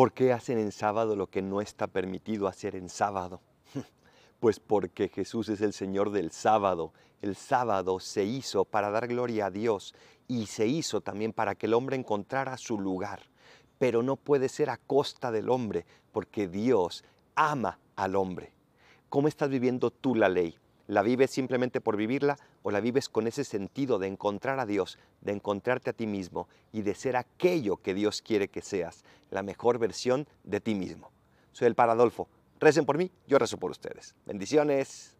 ¿Por qué hacen en sábado lo que no está permitido hacer en sábado? Pues porque Jesús es el Señor del sábado. El sábado se hizo para dar gloria a Dios y se hizo también para que el hombre encontrara su lugar. Pero no puede ser a costa del hombre, porque Dios ama al hombre. ¿Cómo estás viviendo tú la ley? ¿La vives simplemente por vivirla o la vives con ese sentido de encontrar a Dios, de encontrarte a ti mismo y de ser aquello que Dios quiere que seas, la mejor versión de ti mismo? Soy el Paradolfo. Recen por mí, yo rezo por ustedes. Bendiciones.